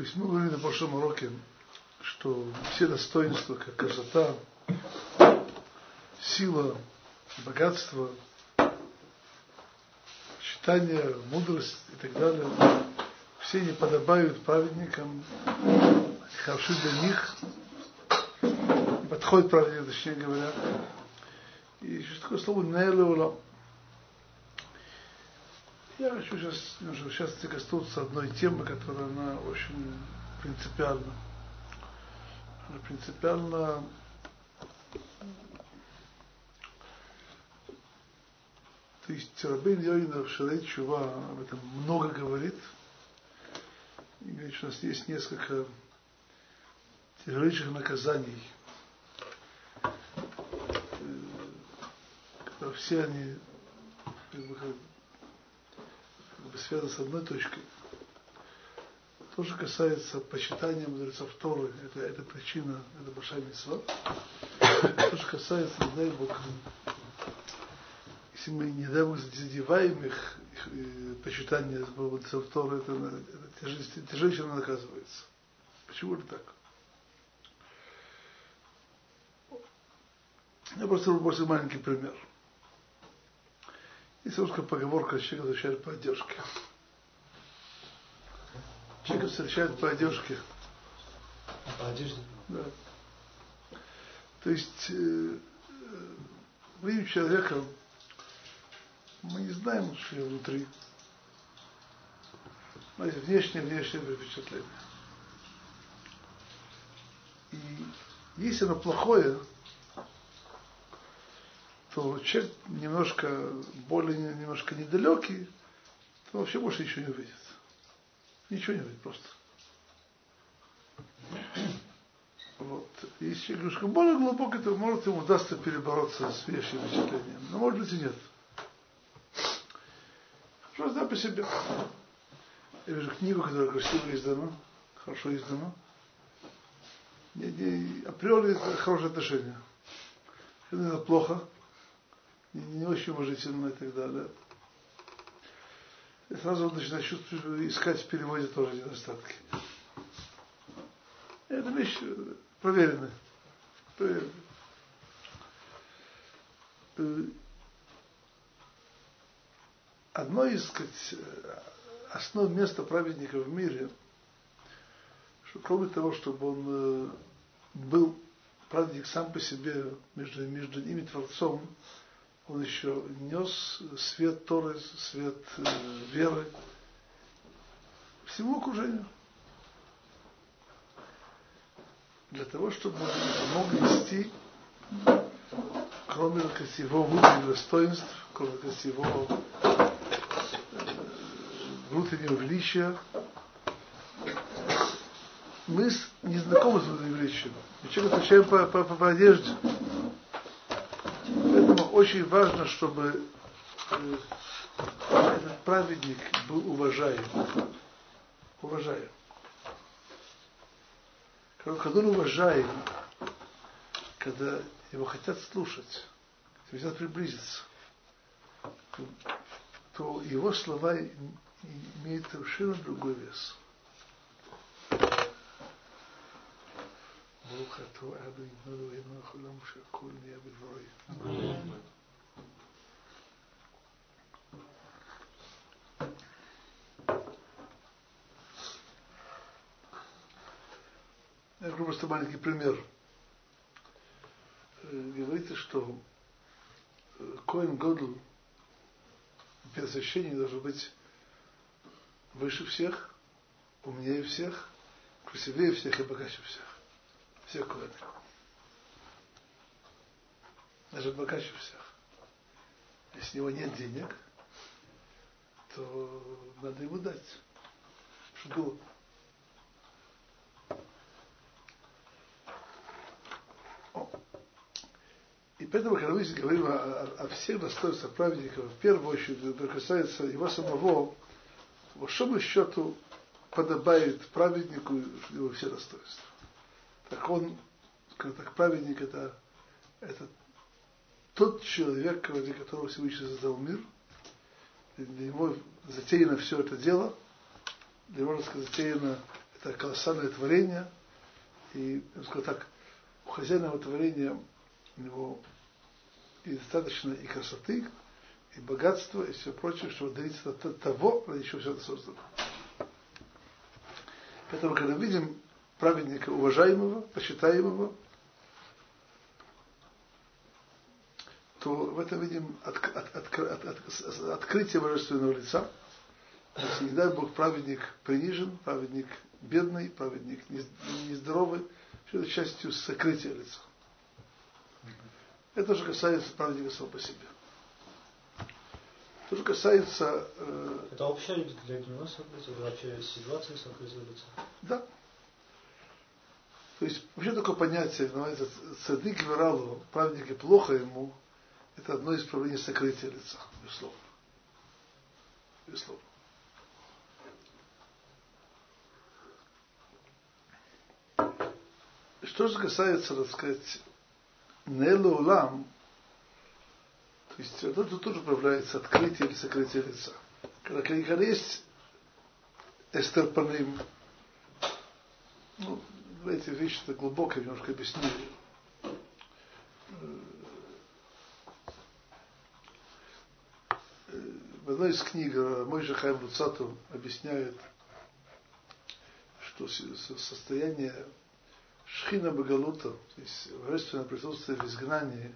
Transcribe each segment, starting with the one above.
То есть мы говорили на прошлом уроке, что все достоинства, как красота, сила, богатство, читание, мудрость и так далее, все они подобают праведникам, хороши для них, подходят праведникам, точнее говоря. И еще такое слово «нелеулам». Я хочу сейчас немножко сейчас коснуться одной темы, которая она очень принципиальна. Она принципиально То есть Рабин Йойна в Шарей Чува об этом много говорит. И говорит, что у нас есть несколько тяжелейших наказаний, когда все они как бы, связаны с одной точкой. То, что касается почитания мудрецов Торы, это, это причина, это большая митцва. То, что касается, дай Бог, если мы не задеваем их, их э, почитание мудрецов Торы, это, это тяжелее наказывается. Почему это так? Я просто просто маленький пример. Есть русская поговорка, человек возвращает по одежке. Человек встречает по одежке. По одежде? Да. То есть, э, видим человека, мы не знаем, что его внутри. Знаете, внешнее, внешнее впечатление. И если оно плохое, то человек немножко более, немножко недалекий, то вообще больше ничего не увидит. Ничего не увидит просто. Вот. Если человек немножко более глубокий, то может ему удастся перебороться с внешним впечатлением. Но может быть и нет. Просто по себе. Я вижу книгу, которая красиво издана, хорошо издана. Не, не, априори это хорошее отношение. Это плохо, не, очень уважительно и так далее. И сразу он начинает чувствовать, искать в переводе тоже недостатки. Это вещь проверенная. проверенная. Одно из сказать, основ места праведника в мире, что кроме того, чтобы он был праведник сам по себе между, между ними Творцом, он еще нес свет Торы, свет э, веры всему окружению. Для того, чтобы он мог нести, кроме его внутренних достоинств, кроме его э, внутреннего величия, мы не знакомы с внутренним величием. Мы человек отвечаем по, по, по, по одежде очень важно, чтобы э, этот праведник был уважаем. Уважаем. Когда он уважаем, когда его хотят слушать, хотят приблизиться, то его слова имеют совершенно другой вес. ברוך אתה אדוני אלוהינו החולם שהכל נהיה בדברי. Я говорю просто маленький пример. Говорится, что Коин Годл, первосвященник, должен быть выше всех, умнее всех, красивее всех и богаче всех все коины. Даже богаче всех. Если у него нет денег, то надо ему дать. Что И поэтому, когда мы говорим о, о, о всех достоинствах праведников, в первую очередь, это касается его самого, по большому счету подобает праведнику его все достоинства так он, так праведник это, это тот человек, ради которого Всевышний создал мир, для него затеяно все это дело, для него, сказать, затеяно это колоссальное творение, и, сказал так, у хозяина этого творения у него и достаточно и красоты, и богатства, и все прочее, чтобы добиться того, ради чего все это создано. Поэтому, когда видим праведника уважаемого, почитаемого, то в этом видим от, от, от, от, от, открытие божественного лица. Если, не дай Бог, праведник принижен, праведник бедный, праведник нездоровый, все это частью сокрытия лица. Это же касается праведника самого по себе. То же касается... Э, это общая для него сокрытие, вообще ситуация сокрытия лица? Да. То есть вообще такое понятие, называется цадык вералу, праведник и плохо ему, это одно из проявлений сокрытия лица, безусловно. Безусловно. Что же касается, так сказать, Нелу Улам, то есть это тоже проявляется открытие или сокрытие лица. Когда, когда есть Эстер Паним, ну, эти вещи то глубоко немножко объясню. В одной из книг мой же Хайм Луцату объясняет, что состояние Шхина Багалута, то есть божественное присутствие в изгнании,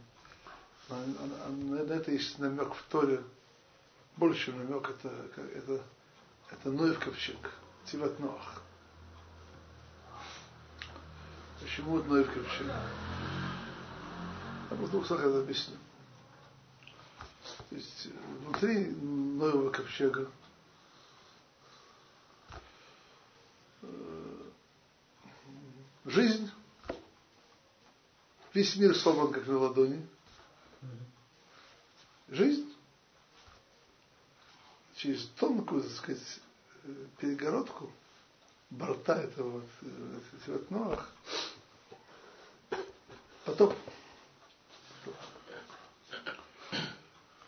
на это есть намек в Торе, больше намек, это, это, это Ноев ковчег, Тиват Ноах. Почему Ноев ковчег? А в двух это объясню. То есть внутри Ноева ковчега жизнь, весь мир собран как на ладони. Жизнь через тонкую, так сказать, перегородку борта этого вот, Ноах, потоп.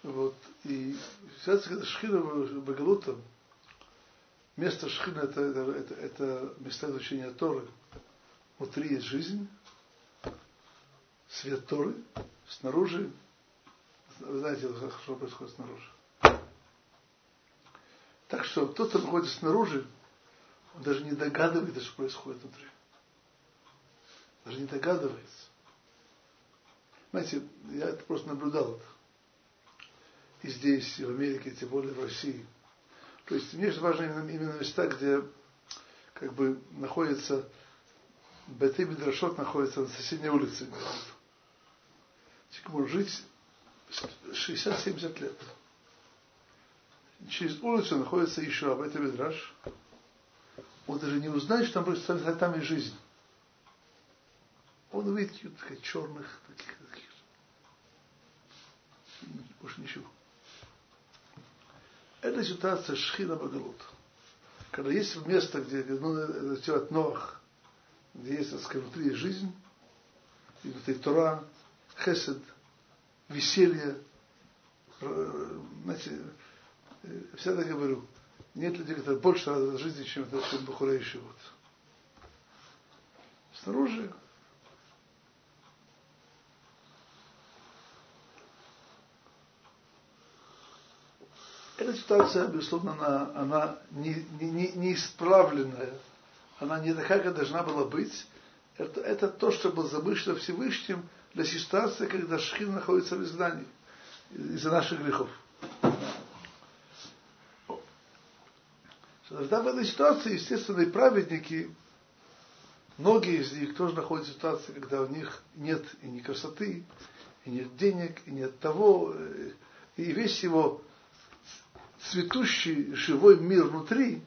Вот. И связано, когда Шхина Багалута, место Шхина это, это, это, это место изучения Торы, Внутри есть жизнь, свет Торы, снаружи, вы знаете, хорошо происходит снаружи. Так что тот, кто находится снаружи, он даже не догадывается, что происходит внутри. Даже не догадывается. Знаете, я это просто наблюдал. И здесь, и в Америке, тем более в России. То есть мне же важно именно, именно места, где как бы находится Беты Мидрашот находится на соседней улице. Человек может жить 60-70 лет. Через улицу находится еще Абайта Мидраш. Он даже не узнает, что там просто там и жизнь. Он увидит таких черных, таких. Больше ничего. Это ситуация Шхина Багалут. Когда есть место, где ну, от Ноах, где есть, так сказать, внутри жизнь, и внутри Тора, хесед, веселье. Знаете, всегда говорю, нет людей, которые больше радуют жизни, чем это, Бухура вот. Снаружи Эта ситуация, безусловно, она, она не, не, не исправленная она не такая, как должна была быть. Это, это то, что было замышлено Всевышним для ситуации, когда Шхин находится в изгнании из-за наших грехов. Тогда в этой ситуации, естественно, и праведники, многие из них тоже находятся в ситуации, когда у них нет и ни красоты, и нет денег, и нет того, и весь его цветущий живой мир внутри,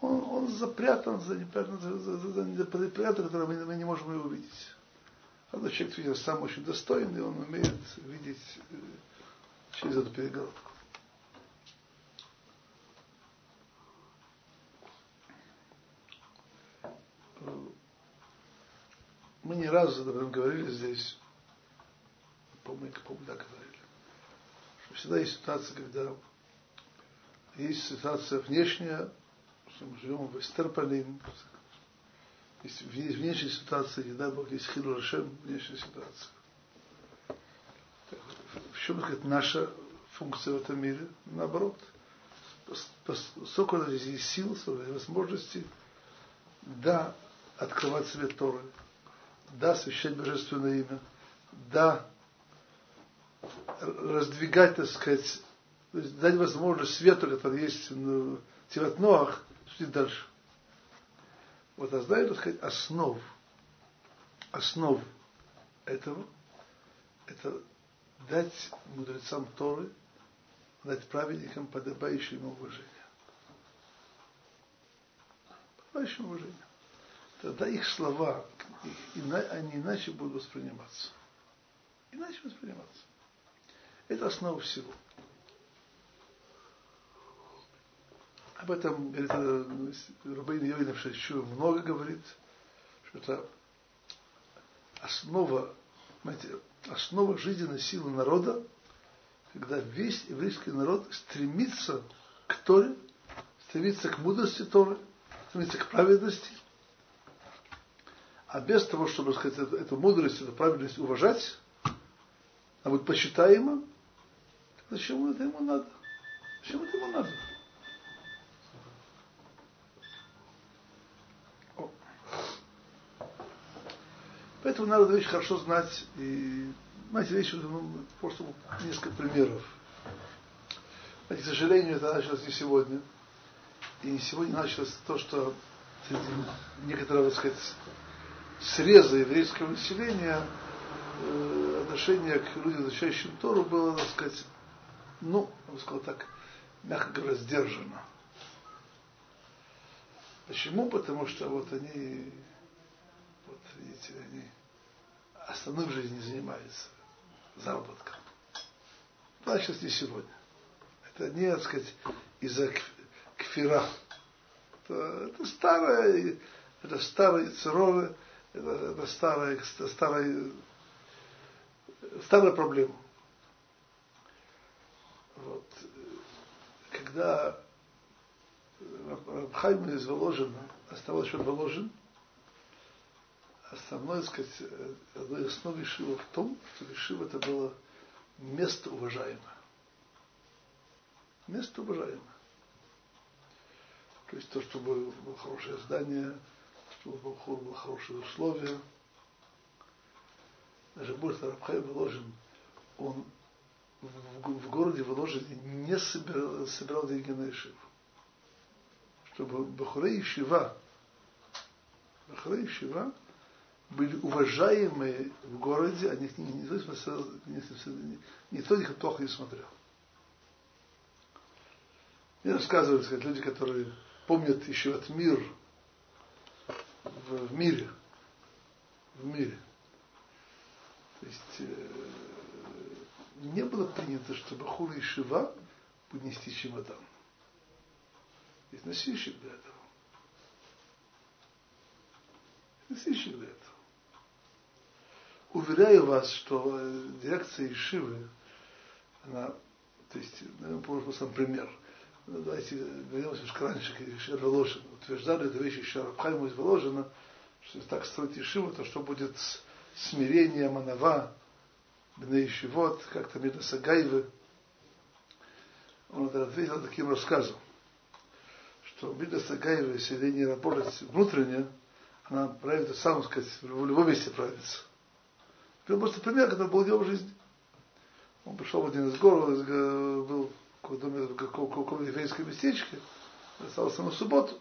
он, он запрятан за неприятно, за, за, за, за неприятно, которое мы, мы не можем его увидеть. А человек видит сам очень достойный, он умеет видеть э, через эту перегородку. Мы не раз об этом говорили здесь, помню, помню, да, говорили, что всегда есть ситуация, когда есть ситуация внешняя, что мы живем в Эстерполин, есть внешняя ситуация, не дай Бог, есть Хилу Рашем, внешняя ситуация. В чем сказать, наша функция в этом мире? Наоборот. Сколько у нас есть сил, возможностей, да, открывать свет Торы, да, освящать божественное имя, да, раздвигать, так сказать, то есть дать возможность свету, который есть в Тиват Ноах, судить дальше. Вот а знаете, так сказать, основ, основ этого, это дать мудрецам Торы, дать праведникам подобающее ему уважение. Подобающее уважение. Тогда их слова, они иначе будут восприниматься. Иначе восприниматься. Это основа всего. Об этом говорит Рабейн Йойнов еще много говорит, что это основа, знаете, основа жизненной силы народа, когда весь еврейский народ стремится к Торе, стремится к мудрости Торы, стремится к праведности, а без того, чтобы сказать, эту, эту мудрость, эту праведность уважать, а будет почитаемо, зачем это ему надо? Зачем это ему надо? Поэтому надо вещь хорошо знать. И, знаете, вещи, ну, просто несколько примеров. Знаете, к сожалению, это началось не сегодня. И сегодня началось то, что среди некоторого, так сказать, среза еврейского населения э, отношение к людям, изучающим Тору, было, так сказать, ну, я бы сказал так, мягко говоря, сдержано. Почему? Потому что вот они, вот видите, они остальным жизнью занимаются заработком. Да, сейчас не сегодня. Это не, так сказать, из-за кфира. Это, это старое, это старые цероры, это, это старая, старая, старая проблема. Вот. Когда Рабхайм из Воложина оставался еще Воложин, основной, так сказать, одной основы Ишива в том, что Ишива это было место уважаемое. Место уважаемое. То есть то, чтобы было хорошее здание, чтобы был было хорошие условия. Даже больше Рабхай выложен, он в, в, городе Воложине не собирал, собирал деньги на Ишиву. Чтобы Бахурей Ишива, Бахурей Ишива были уважаемые в городе, а никто, никто их плохо не смотрел. Мне рассказывают, сказать, люди, которые помнят еще от мир в, в мире. В мире. То есть э, не было принято, чтобы хула и шива будет нести чемодан. Есть носильщик для этого. Носильщик для этого. Уверяю вас, что э, дирекция Ишивы, она, то есть, наверное, ну, сам пример – ну, давайте вернемся немножко раньше, как еще Воложин. Утверждали эту вещь еще Рабхайму из Воложина, что если так строить Ишиву, то что будет с смирением Анава, Бней Ишивот, как-то Мидна Сагаевы. Он это ответил таким рассказом, что Мидна Сагаева, если не работать внутренне, она правит, сам сказать, в любом месте правится. Это просто пример, который был в его жизни. Он пришел в один из город, был в каком-то еврейском местечке, остался на субботу,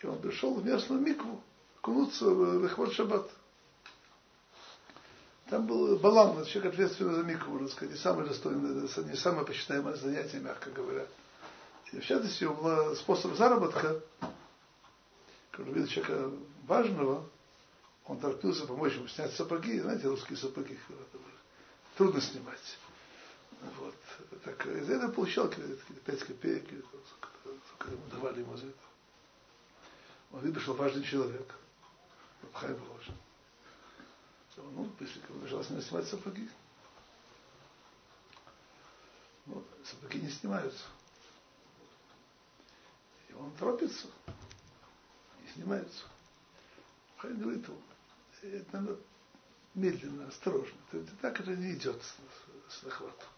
и он пришел в местную микву, кунуться в Эхвот Шаббат. Там был балан, человек ответственный за микву, можно сказать, не самое достойное, не самое почитаемое занятие, мягко говоря. И в частности, способ заработка, когда видел человека важного, он торопился помочь ему снять сапоги, знаете, русские сапоги, трудно снимать. Вот. Так из этого получал 5 копеек, сколько ему давали ему за это. Он видел, что важный человек. Хай положен. Ну, если желательно снимать сапоги. Ну, сапоги не снимаются. И он торопится. снимаются. Хайм говорит ему, это медленно, осторожно. Так это не идет с, с захватом.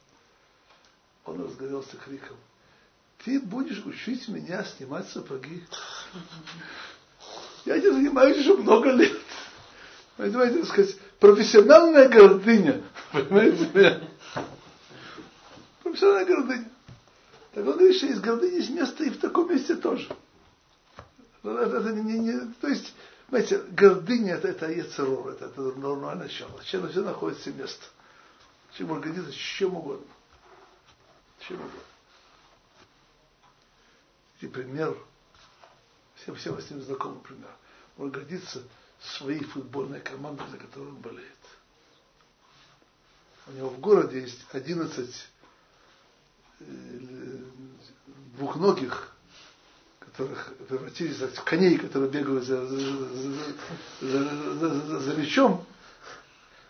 Он разгорелся криком. Ты будешь учить меня снимать сапоги? Я не занимаюсь уже много лет. Понимаете, так сказать, профессиональная гордыня. Понимаете меня? Профессиональная гордыня. Так он говорит, что из гордыни есть место и в таком месте тоже. Это не, не, то есть, знаете, гордыня это, это ецерор, это, это нормальное начало. Чем все находится место. Чем гордиться чем угодно. Чем угодно. И пример, всем, всем с ним знакомый пример. Он гордится своей футбольной командой, за которую он болеет. У него в городе есть 11 э, двухногих, которых превратились в коней, которые бегают за, за, за, за, за, мячом,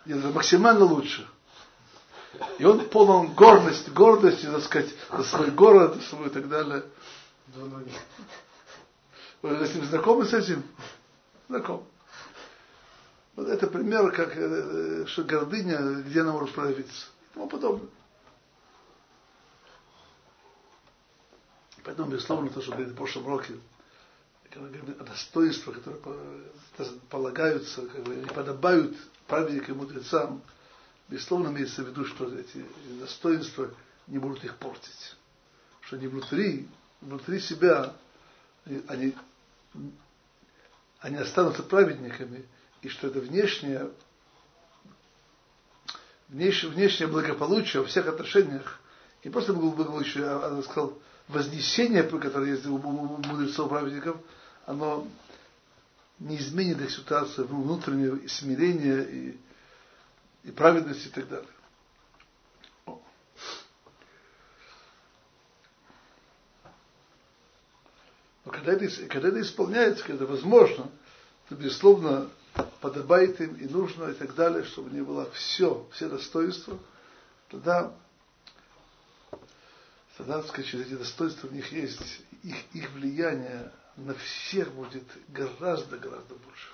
это максимально лучше. И он полон гордости, гордости, так сказать, за свой город, свой и так далее. Вы с ним знакомы с этим? Знаком. Вот это пример, как, э, что гордыня, где она может проявиться. И тому подобное. Поэтому, безусловно, то, что в прошлом уроке, достоинства, которые полагаются, как бы, не подобают праведникам и мудрецам, безусловно, имеется в виду, что эти достоинства не будут их портить. Что они внутри, внутри себя, они, они останутся праведниками, и что это внешнее, внешнее, внешнее благополучие во всех отношениях, не просто благополучие, а, а сказал, вознесение, которое есть у мудрецов праведников, оно не изменит их ситуацию внутреннего смирения и, и праведности и так далее. Но когда это, когда это исполняется, когда это возможно, то, безусловно, подобает им и нужно и так далее, чтобы не было все, все достоинства, тогда, тогда, так сказать, эти достоинства в них есть, их, их влияние на всех будет гораздо-гораздо больше.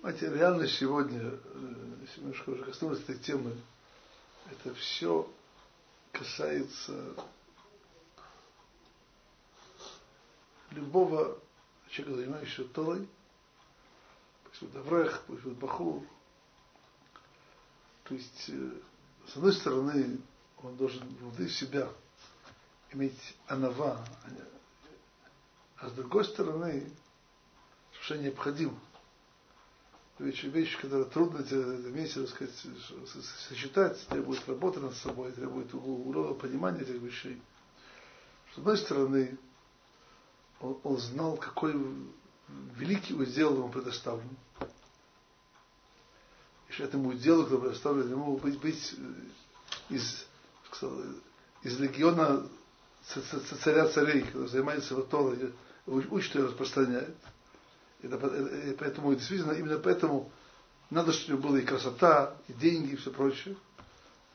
Знаете, реально сегодня, э, немножко уже коснулись этой темы, это все касается любого человека, занимающегося Торой, пусть будет Аврех, пусть будет Бахур. То есть, э, с одной стороны, он должен внутри себя иметь анава, а с другой стороны, что необходимо – вещи, вещи, которые трудно вместе, так сказать, сочетать, требует работы над собой, требует углового понимания этих вещей. С одной стороны, он, он знал, какой великий удел ему предоставлен. И что этому уделу, который предоставлен ему, быть, быть э, из, сказал, из легиона царя царей, который занимается его Торой, учит и распространяет – это, и поэтому, действительно, именно поэтому надо, чтобы была и красота, и деньги, и все прочее.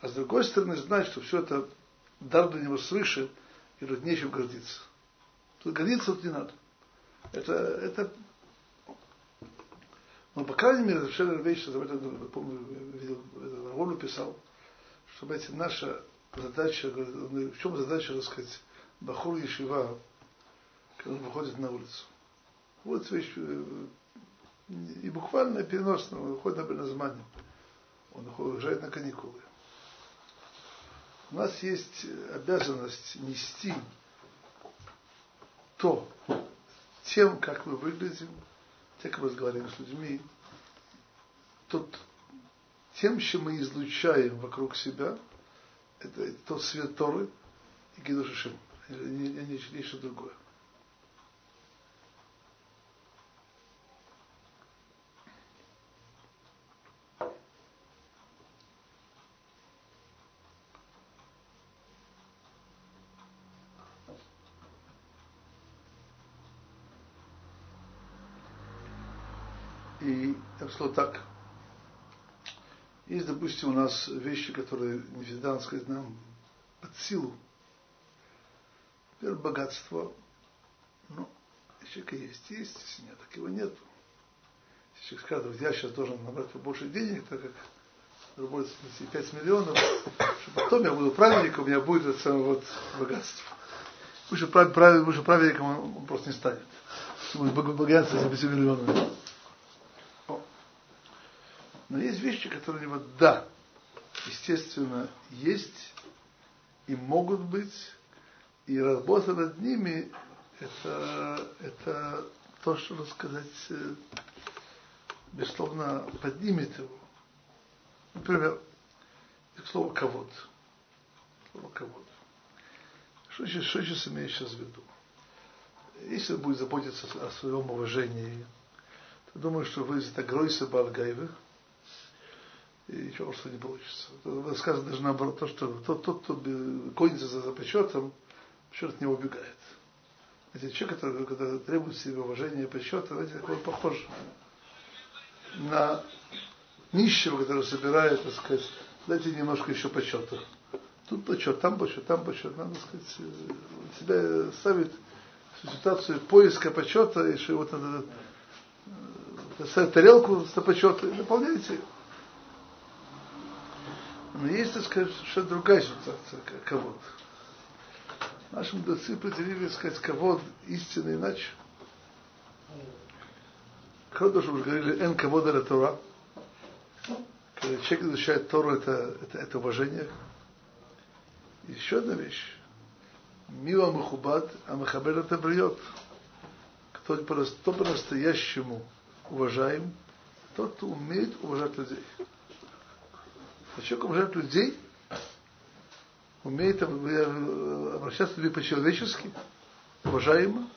А с другой стороны, знать, что все это дар для него свыше, и нечем гордиться. Тут гордиться тут не надо. Это, это но, по крайней мере, что об этом, помню, видел, Равону писал, что, эти наша задача, в чем задача, так сказать, Бахур Ешива, когда он выходит на улицу. Вот вещь, э, и буквально переносно, он уходит на Беназмане. Он уезжает на каникулы. У нас есть обязанность нести то, тем, как мы выглядим, тем, как мы разговариваем с людьми, тот, тем, чем мы излучаем вокруг себя, это, это тот свет Торы и Гидушишим, а не, не, не, сказал так. Есть, допустим, у нас вещи, которые не всегда, надо сказать, нам под силу. Например, богатство. Ну, человека есть, есть, если нет, так его нету. Если человек скажет, вот я сейчас должен набрать побольше денег, так как работать 5 миллионов, что потом я буду праведником, у меня будет это самое вот богатство. Выше, выше праведником он, просто не станет. Богаться за 5 миллионов. Но есть вещи, которые вот да, естественно, есть и могут быть, и работа над ними это, это то, что, рассказать, э, безусловно, поднимет его. Например, слово «ковод». Слово «ковод». Что еще, что еще имеешь сейчас в виду? Если будет заботиться о своем уважении, то думаю, что вы это Гройса Балгайвы, и ничего просто не получится. Сказано даже наоборот, то, что тот, тот кто гонится за, за почетом, почет от него убегает. Эти человек, который, который требует себе уважения и почета, знаете, как он похож на нищего, который собирает, так сказать, дайте немножко еще почета. Тут почет, там почет, там почет. Надо сказать, э, себя ставит в ситуацию поиска почета, и что вот надо э, тарелку с почета и наполняйте ее. Но есть, так сказать, совершенно другая ситуация, кого-то. Наши мудрецы определили, так сказать, кого истинно иначе. Когда уже говорили, эн кого Тора, когда человек изучает Тору, это, это, это уважение. еще одна вещь. Мила Мухубад, а Махабер это бриет. Кто, кто по-настоящему уважаем, тот, умеет уважать людей. Человек уважает людей, умеет обращаться к людям по-человечески, уважаемо,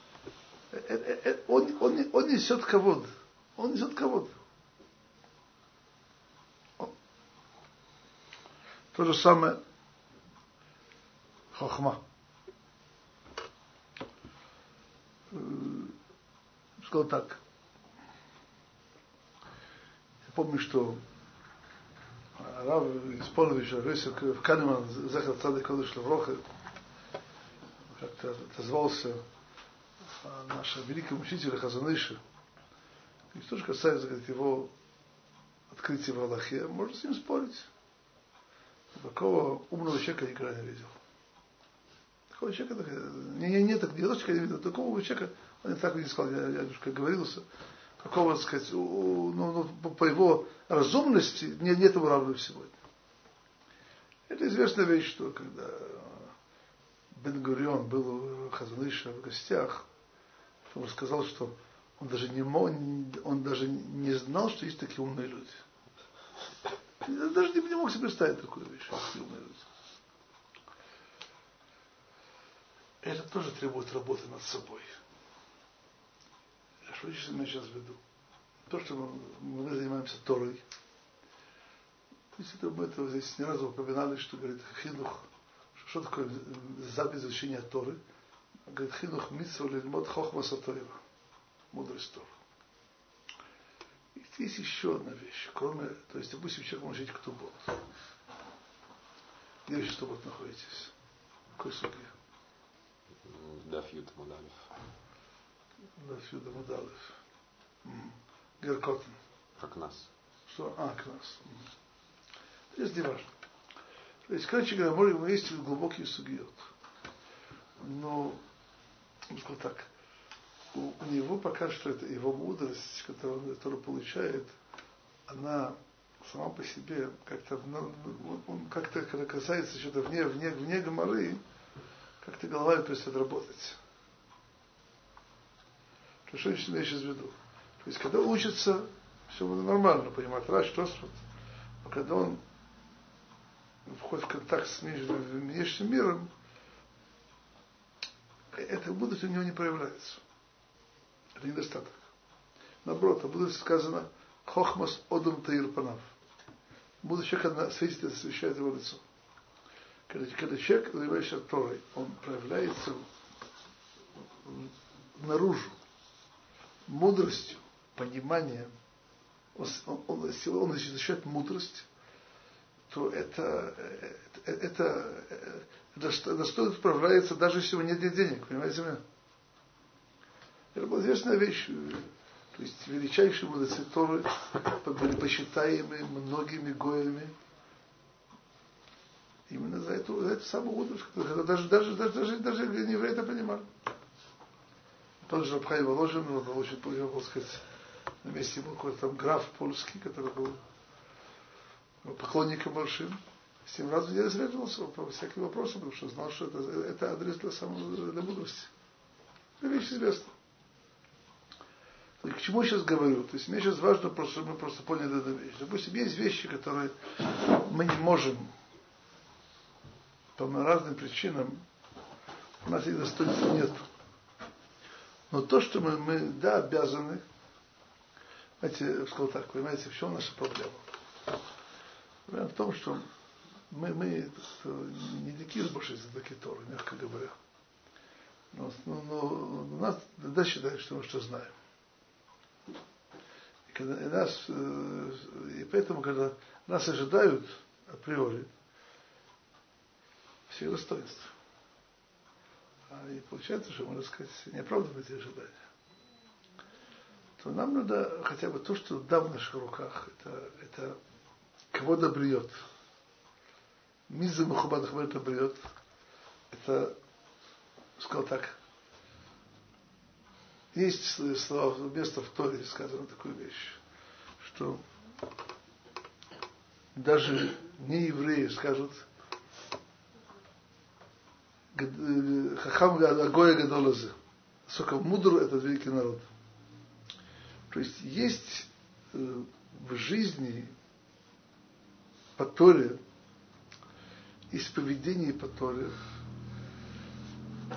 э, э, э, он, он, он несет кого-то. Он несет кого-то. То же самое хохма. Сказал так. Я помню, что Рав Исполнович Рысик в Канеман Захар Цадый Кодыш Лавроха как-то отозвался нашего великого учителя Хазаныша. И что же касается говорит, его открытия в Аллахе, можно с ним спорить. Такого умного человека никогда не видел. Такого человека, не, не, не, так, не я не видел, такого человека, он не так не сказал, я, я немножко говорился, какого, сказать, ну, ну, по его разумности нет, нет ему равного сегодня. Это известная вещь, что когда Бен Гурион был у Хазаныша в гостях, он сказал, что он даже не мог, он даже не знал, что есть такие умные люди. Я даже не, не мог себе представить такую вещь, такие умные люди. Это тоже требует работы над собой. Что я сейчас веду? То, что мы, мы занимаемся Торой. То есть это, мы это здесь не раз упоминали, что говорит Хинух, что, что такое заповедь изучения Торы. Говорит Хинух Митсва Лильмот Хохма Сатоева. Мудрость Тора. И есть еще одна вещь, кроме, то есть, допустим, человек может жить кто бот. Где вы сейчас находитесь? В какой суге? Дафьют Мудалев. Дафьют Мудалев. Геркотен. Как нас. Что? А, к нас. Здесь не важно. То есть, короче говоря, мы есть глубокий сугиот. Но, ну, сказал так, у, у него пока что это его мудрость, которую он, которую получает, она сама по себе как-то, ну, он как-то, когда касается что-то вне, вне, вне гоморы, как-то голова перестает работать. То что я имеешь в виду? То есть, когда учится, все нормально, понимать, Раш, Тосфот. Но когда он входит в контакт с внешним миром, эта мудрость у него не проявляется. Это недостаток. Наоборот, в мудрости сказано Хохмас Одум Таир Панав. Мудрость человека светит освещает его лицо. Когда, когда человек, занимающийся Торой, он проявляется наружу, мудростью, пониманием, он, он, если он защищает мудрость, то это, это, это, это, это стоит отправляется, даже если у него нет денег, понимаете меня? Это была известная вещь. То есть величайшие мудрецы Торы были посчитаемы многими гоями. Именно за эту, за эту самую мудрость, даже, даже, даже, даже, даже не евреи это понимали. Тот же Рабхай Воложин, он был очень, можно сказать, на месте был какой-то там граф польский, который был поклонником большим. С ним раз в неделю советовался по всяким вопросам, потому что знал, что это, это адрес для, самого, для мудрости. Это вещь известна. К чему я сейчас говорю? То есть мне сейчас важно, просто, чтобы мы просто поняли эту вещь. Допустим, есть вещи, которые мы не можем по разным причинам, у нас их достоинства нет. Но то, что мы, мы да, обязаны, знаете, я сказал так, понимаете, в чем наша проблема? Проблема в том, что мы, мы не такие больше знатоки Торы, мягко говоря. Но, но, но нас да считают, что мы что знаем. И, когда, и, нас, э, и поэтому, когда нас ожидают априори все достоинства, а и получается, что, можно сказать, не оправдывать эти ожидания, то нам надо хотя бы то, что да в наших руках, это, это кого добриет. Миза Мухаббат Хабар добриет. Это, сказал так, есть слова, место в Торе сказано такую вещь, что даже не евреи скажут, Хахам Агоя Гадолазе. Сколько мудр этот великий народ. То есть есть э, в жизни по Торе, есть поведение по Торе,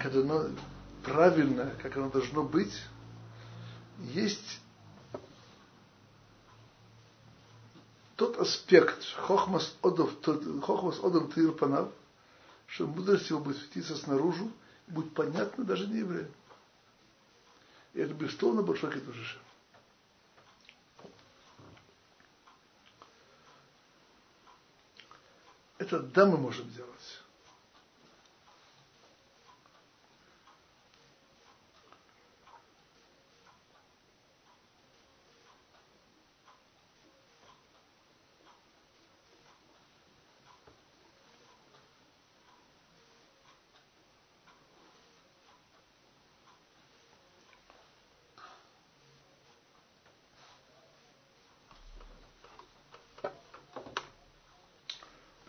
когда оно правильно, как оно должно быть, есть тот аспект, хохмас одов, хохмас одом тир панав, что мудрость его будет светиться снаружи, будет понятно даже не евреям. И это безусловно большой кедушишем. Это да, мы можем делать.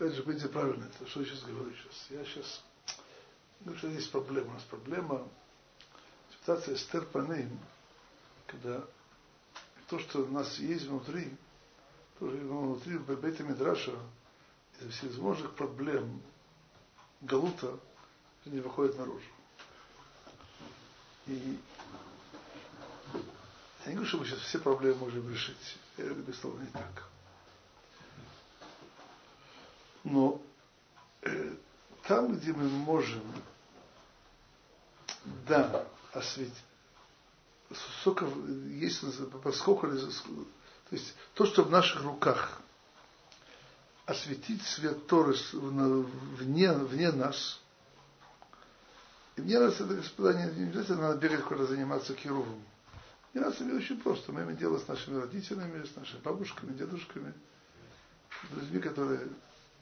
опять же, пойдите правильно, это что я сейчас говорю сейчас. Я сейчас говорю, что есть проблема. У нас проблема ситуация Эстер Панейм, когда то, что у нас есть внутри, тоже внутри Бейта Мидраша, из всевозможных проблем Галута не выходит наружу. И я не говорю, что мы сейчас все проблемы можем решить. Я говорю, безусловно, не так. Но э, там, где мы можем, да, осветить, сколько есть, поскольку, то есть то, что в наших руках, осветить свет Торы вне, вне нас, и мне нравится это, господа, не, обязательно надо бегать куда заниматься кирувом. Мне нравится мне очень просто. Мы имеем дело с нашими родителями, с нашими бабушками, дедушками, с людьми, которые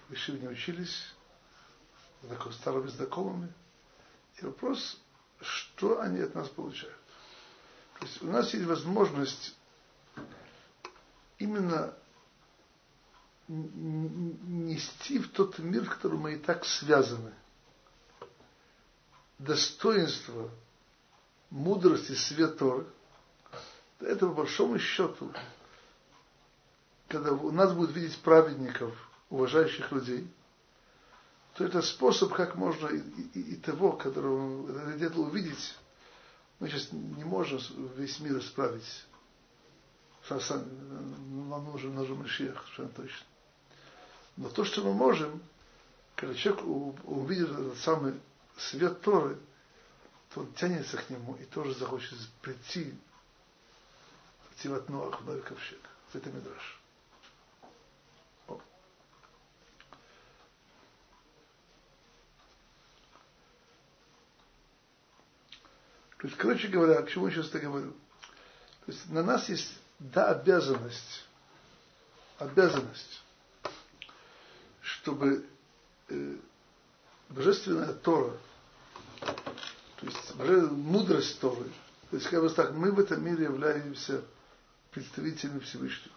в не учились, старыми знакомыми. И вопрос, что они от нас получают. То есть у нас есть возможность именно нести в тот мир, в котором мы и так связаны, достоинство, мудрости, свет Торы, это по большому счету, когда у нас будут видеть праведников – уважающих людей, то это способ, как можно и, и, и того, которого где-то увидеть, мы сейчас не можем весь мир исправить. Нам нужен, нужен Машиах, совершенно точно. Но то, что мы можем, когда человек увидит этот самый свет Торы, то он тянется к нему и тоже захочет прийти, прийти в Атнуах, в Новый ковчег. Это Мидраш. То есть, короче говоря, к чему я сейчас это говорю? То есть на нас есть, да, обязанность, обязанность, чтобы э, божественная Тора, то есть мудрость Торы, то есть, как бы так, мы в этом мире являемся представителями Всевышнего.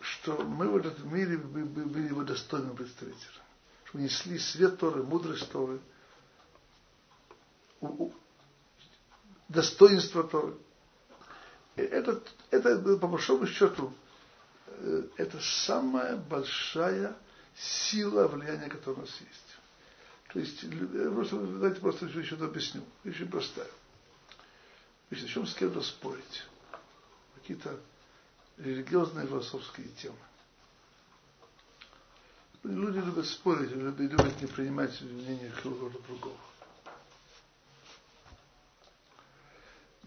Что мы в этом мире были его достойным представителем. Что мы несли свет Торы, мудрость Торы, достоинство Торы. Это, это, по большому счету, э, это самая большая сила влияния, которая у нас есть. То есть, просто, давайте просто еще объясню. Очень простая. Значит, начнем с кем-то спорить. Какие-то религиозные философские темы. Люди любят спорить, любят не принимать мнение кого-то другого.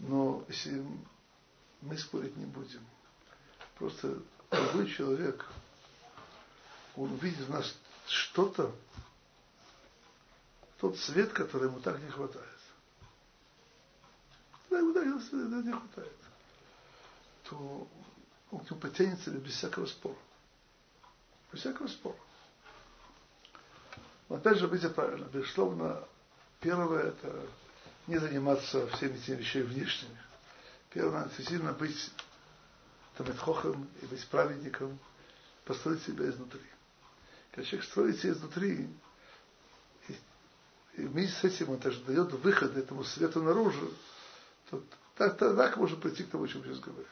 Но мы спорить не будем, просто любой человек, он видит в нас что-то, тот свет, который ему так не хватает. Да, ему так не хватает. То он к нему потянется без всякого спора. Без всякого спора. Но опять же, быть правильно. Безусловно, первое это не заниматься всеми этими вещами внешними. Первое, действительно быть Таметхохом и быть праведником, построить себя изнутри. Когда человек строит себя изнутри, и, и вместе с этим он даже дает выход этому свету наружу, то так, так, так можно прийти к тому, о чем сейчас говорим.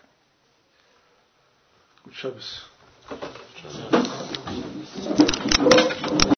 Good